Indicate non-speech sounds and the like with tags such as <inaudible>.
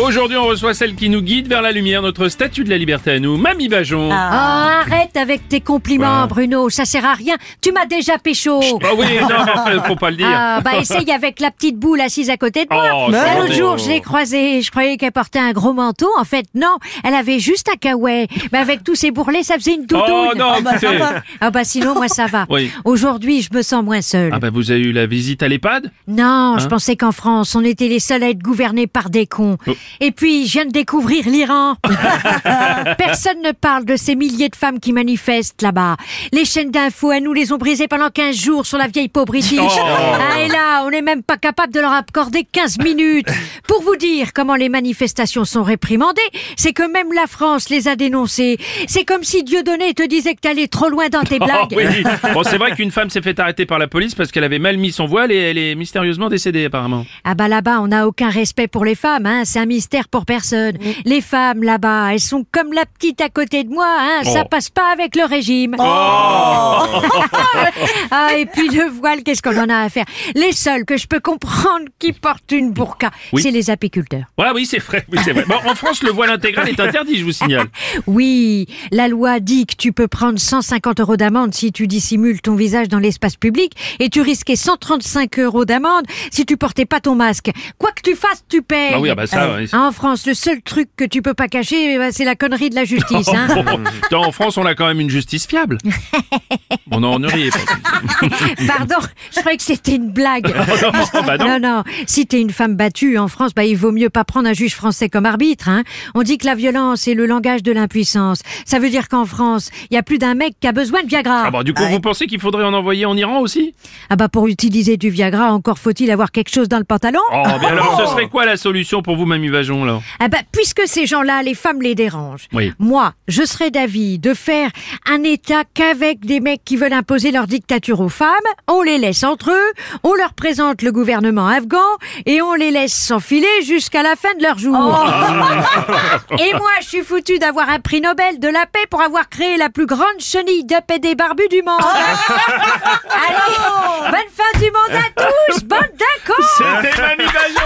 Aujourd'hui, on reçoit celle qui nous guide vers la lumière, notre statue de la liberté à nous, Mamie Bajon. Ah, arrête avec tes compliments, Bruno, ça sert à rien. Tu m'as déjà pécho. Ah oui, <laughs> non, enfin, faut pas le dire. Ah, bah essaye avec la petite boule assise à côté de moi. Oh. L'autre jour, je l'ai croisée, je croyais qu'elle portait un gros manteau. En fait, non, elle avait juste un kawaii. Mais avec tous ces bourrelets, ça faisait une doudoune. Oh non, écoutez. Ah bah sinon, moi, ça va. <laughs> Oui. Aujourd'hui, je me sens moins seule. Ah bah vous avez eu la visite à l'EHPAD? Non, je Hein? pensais qu'en France, on était les seuls à être gouvernés par des cons. Oh. Et puis, je viens de découvrir l'Iran. <laughs> Personne ne parle de ces milliers de femmes qui manifestent là-bas. Les chaînes d'infos, elles nous les ont brisées pendant 15 jours sur la vieille peau british. Oh. Ah, et là, on n'est même pas capable de leur accorder 15 minutes. Pour vous dire comment les manifestations sont réprimandées, c'est que même la France les a dénoncées. C'est comme si Dieudonné te disait que t'allais trop loin dans tes <laughs> Oh, blagues. oui. Bon, c'est vrai qu'une femme s'est fait arrêter par la police parce qu'elle avait mal mis son voile et elle est mystérieusement décédée apparemment. Ah bah là-bas, on n'a aucun respect pour les femmes, hein. C'est un mystère pour personne. Les femmes là-bas, elles sont comme la petite à côté de moi, hein. Ça Oh. passe pas avec le régime. <laughs> ah et puis le voile, qu'est-ce qu'on en a à faire? Les seuls que je peux comprendre qui portent une burqa, Oui. c'est les apiculteurs. Voilà, oui, c'est vrai, oui, c'est vrai. Bon, en France, le voile intégral est interdit, je vous signale. <laughs> Oui, la loi dit que tu peux prendre 150 euros d'amende si tu dissimules ton visage dans l'espace public et tu risquais 135 euros d'amende si tu portais pas ton masque. Quoi que tu fasses, tu payes. Ah oui, ah bah ça, ouais. En France, le seul truc que tu peux pas cacher, bah, c'est la connerie de la justice. <laughs> Hein. Bon, attends, en France, on a quand même une justice fiable. <laughs> Non, ne riez pas. <laughs> Pardon, je croyais que c'était une blague. <laughs> non, bah non. non, non. Si t'es une femme battue en France, bah, il vaut mieux pas prendre un juge français comme arbitre. Hein. On dit que la violence est le langage de l'impuissance. Ça veut dire qu'en France, il y a plus d'un mec qui a besoin de Viagra. Ah bon, du coup, vous pensez qu'il faudrait en envoyer en Iran aussi? Ah bah pour utiliser du Viagra, encore faut-il avoir quelque chose dans le pantalon Oh, mais alors, ce serait quoi la solution pour vous, Mamie Bajon, là Ah bah, puisque ces gens-là, les femmes les dérangent. Oui. Moi, je serais d'avis de faire un État qu'avec des mecs qui veulent imposer leur dictature aux femmes, on les laisse entre eux, on leur présente le gouvernement afghan et on les laisse s'enfiler jusqu'à la fin de leur jour. <laughs> et moi, je suis foutu d'avoir un prix Nobel de la paix pour avoir créé la plus grande chenille de PD barbu du monde. <laughs> Allez, bonne fin du monde à tous, bande d'accord C'était Mamie Bajon,